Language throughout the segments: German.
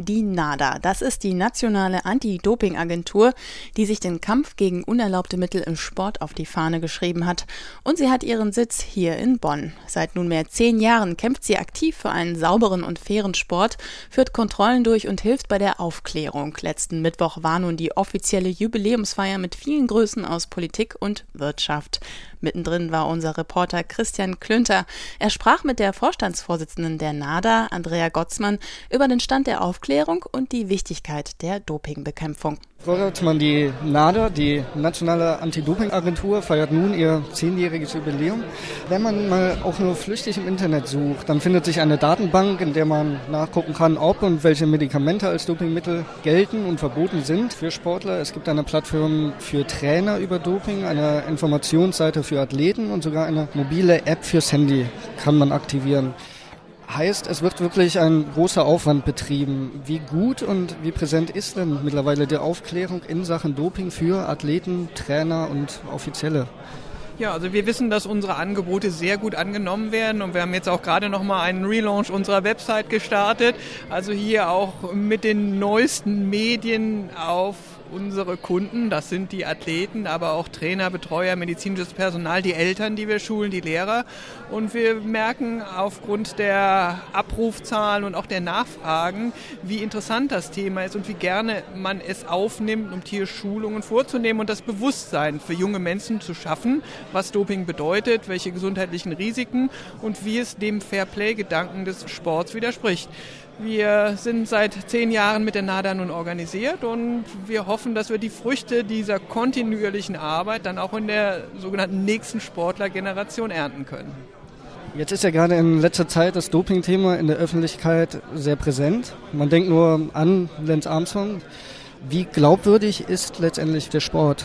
Die NADA, das ist die nationale Anti-Doping-Agentur, die sich den Kampf gegen unerlaubte Mittel im Sport auf die Fahne geschrieben hat. Und sie hat ihren Sitz hier in Bonn. Seit nunmehr zehn Jahren kämpft sie aktiv für einen sauberen und fairen Sport, führt Kontrollen durch und hilft bei der Aufklärung. Letzten Mittwoch war nun die offizielle Jubiläumsfeier mit vielen Größen aus Politik und Wirtschaft. Mittendrin war unser Reporter Christian Klünter. Er sprach mit der Vorstandsvorsitzenden der NADA, Andrea Gottsmann, über den Stand der Aufklärung und die Wichtigkeit der Dopingbekämpfung. Frau die NADA, die Nationale Anti-Doping-Agentur, feiert nun ihr zehnjähriges Jubiläum. Wenn man mal auch nur flüchtig im Internet sucht, dann findet sich eine Datenbank, in der man nachgucken kann, ob und welche Medikamente als Dopingmittel gelten und verboten sind für Sportler. Es gibt eine Plattform für Trainer über Doping, eine Informationsseite für Athleten und sogar eine mobile App fürs Handy kann man aktivieren. Heißt, es wird wirklich ein großer Aufwand betrieben. Wie gut und wie präsent ist denn mittlerweile die Aufklärung in Sachen Doping für Athleten, Trainer und Offizielle? Ja, also wir wissen, dass unsere Angebote sehr gut angenommen werden und wir haben jetzt auch gerade noch mal einen Relaunch unserer Website gestartet. Also hier auch mit den neuesten Medien auf unsere Kunden, das sind die Athleten, aber auch Trainer, Betreuer, medizinisches Personal, die Eltern, die wir schulen, die Lehrer. Und wir merken aufgrund der Abrufzahlen und auch der Nachfragen, wie interessant das Thema ist und wie gerne man es aufnimmt, um Tierschulungen vorzunehmen und das Bewusstsein für junge Menschen zu schaffen, was Doping bedeutet, welche gesundheitlichen Risiken und wie es dem Fairplay-Gedanken des Sports widerspricht. Wir sind seit zehn Jahren mit der NADA nun organisiert und wir hoffen, dass wir die Früchte dieser kontinuierlichen Arbeit dann auch in der sogenannten nächsten Sportlergeneration ernten können. Jetzt ist ja gerade in letzter Zeit das Doping-Thema in der Öffentlichkeit sehr präsent. Man denkt nur an Lance Armstrong. Wie glaubwürdig ist letztendlich der Sport?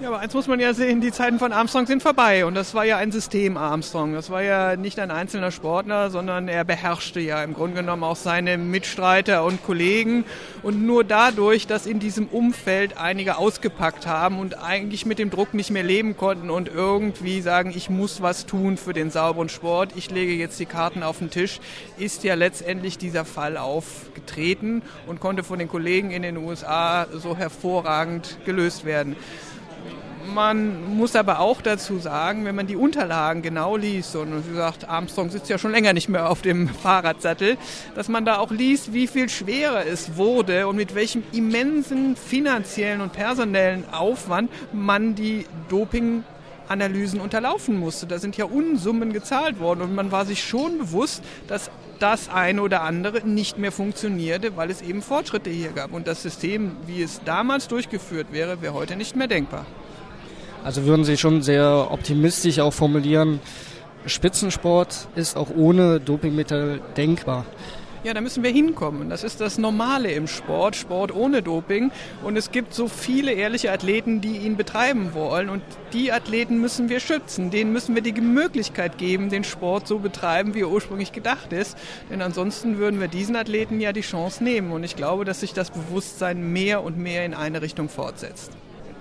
Ja, aber eins muss man ja sehen, die Zeiten von Armstrong sind vorbei und das war ja ein System Armstrong. Das war ja nicht ein einzelner Sportler, sondern er beherrschte ja im Grunde genommen auch seine Mitstreiter und Kollegen und nur dadurch, dass in diesem Umfeld einige ausgepackt haben und eigentlich mit dem Druck nicht mehr leben konnten und irgendwie sagen, ich muss was tun für den sauberen Sport, ich lege jetzt die Karten auf den Tisch, ist ja letztendlich dieser Fall aufgetreten und konnte von den Kollegen in den USA so hervorragend gelöst werden. Man muss aber auch dazu sagen, wenn man die Unterlagen genau liest, und wie gesagt, Armstrong sitzt ja schon länger nicht mehr auf dem Fahrradsattel, dass man da auch liest, wie viel schwerer es wurde und mit welchem immensen finanziellen und personellen Aufwand man die Doping Analysen unterlaufen musste. Da sind ja Unsummen gezahlt worden und man war sich schon bewusst, dass das eine oder andere nicht mehr funktionierte, weil es eben Fortschritte hier gab. Und das System, wie es damals durchgeführt wäre, wäre heute nicht mehr denkbar. Also würden Sie schon sehr optimistisch auch formulieren, Spitzensport ist auch ohne Dopingmittel denkbar. Ja, da müssen wir hinkommen. Das ist das Normale im Sport, Sport ohne Doping. Und es gibt so viele ehrliche Athleten, die ihn betreiben wollen. Und die Athleten müssen wir schützen. Denen müssen wir die Möglichkeit geben, den Sport so betreiben, wie er ursprünglich gedacht ist. Denn ansonsten würden wir diesen Athleten ja die Chance nehmen. Und ich glaube, dass sich das Bewusstsein mehr und mehr in eine Richtung fortsetzt.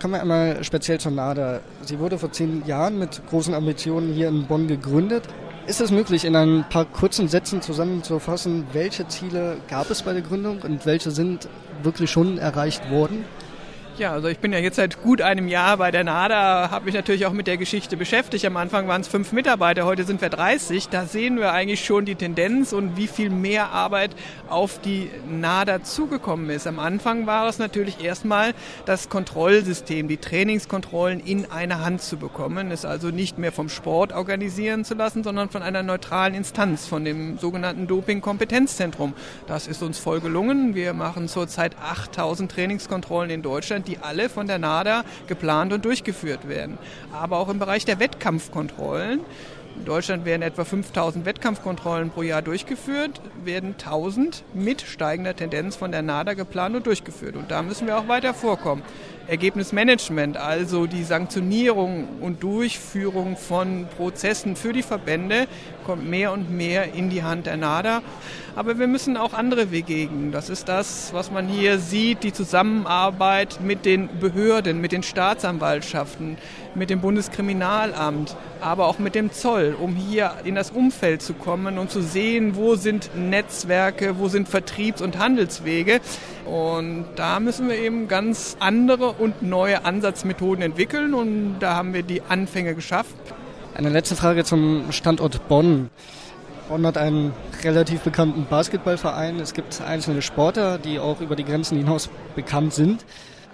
Kommen wir einmal speziell zur NADA. Sie wurde vor zehn Jahren mit großen Ambitionen hier in Bonn gegründet. Ist es möglich, in ein paar kurzen Sätzen zusammenzufassen, welche Ziele gab es bei der Gründung und welche sind wirklich schon erreicht worden? Ja, also ich bin ja jetzt seit gut einem Jahr bei der NADA, habe mich natürlich auch mit der Geschichte beschäftigt. Am Anfang waren es fünf Mitarbeiter, heute sind wir 30. Da sehen wir eigentlich schon die Tendenz und wie viel mehr Arbeit auf die NADA zugekommen ist. Am Anfang war es natürlich erstmal das Kontrollsystem, die Trainingskontrollen in eine Hand zu bekommen, es also nicht mehr vom Sport organisieren zu lassen, sondern von einer neutralen Instanz, von dem sogenannten Doping-Kompetenzzentrum. Das ist uns voll gelungen. Wir machen zurzeit 8000 Trainingskontrollen in Deutschland die alle von der NADA geplant und durchgeführt werden. Aber auch im Bereich der Wettkampfkontrollen. In Deutschland werden etwa 5000 Wettkampfkontrollen pro Jahr durchgeführt, werden 1000 mit steigender Tendenz von der NADA geplant und durchgeführt. Und da müssen wir auch weiter vorkommen. Ergebnismanagement, also die Sanktionierung und Durchführung von Prozessen für die Verbände, kommt mehr und mehr in die Hand der NADA. Aber wir müssen auch andere Wege gehen. Das ist das, was man hier sieht, die Zusammenarbeit mit den Behörden, mit den Staatsanwaltschaften, mit dem Bundeskriminalamt, aber auch mit dem Zoll, um hier in das Umfeld zu kommen und zu sehen, wo sind Netzwerke, wo sind Vertriebs- und Handelswege. Und da müssen wir eben ganz andere und neue Ansatzmethoden entwickeln und da haben wir die Anfänge geschafft. Eine letzte Frage zum Standort Bonn. Bonn hat einen relativ bekannten Basketballverein. Es gibt einzelne Sportler, die auch über die Grenzen hinaus bekannt sind.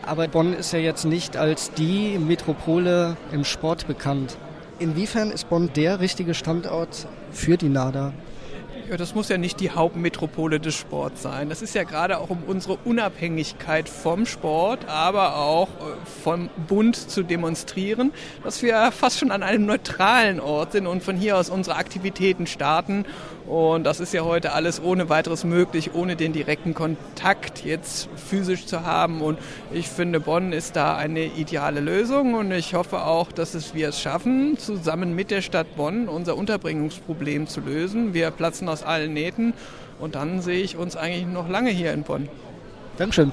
Aber Bonn ist ja jetzt nicht als die Metropole im Sport bekannt. Inwiefern ist Bonn der richtige Standort für die NADA? Ja, das muss ja nicht die Hauptmetropole des Sports sein. Das ist ja gerade auch um unsere Unabhängigkeit vom Sport, aber auch äh, vom Bund zu demonstrieren, dass wir fast schon an einem neutralen Ort sind und von hier aus unsere Aktivitäten starten und das ist ja heute alles ohne weiteres möglich, ohne den direkten Kontakt jetzt physisch zu haben. Und ich finde, Bonn ist da eine ideale Lösung. Und ich hoffe auch, dass es wir es schaffen, zusammen mit der Stadt Bonn unser Unterbringungsproblem zu lösen. Wir platzen aus allen Nähten. Und dann sehe ich uns eigentlich noch lange hier in Bonn. Dankeschön.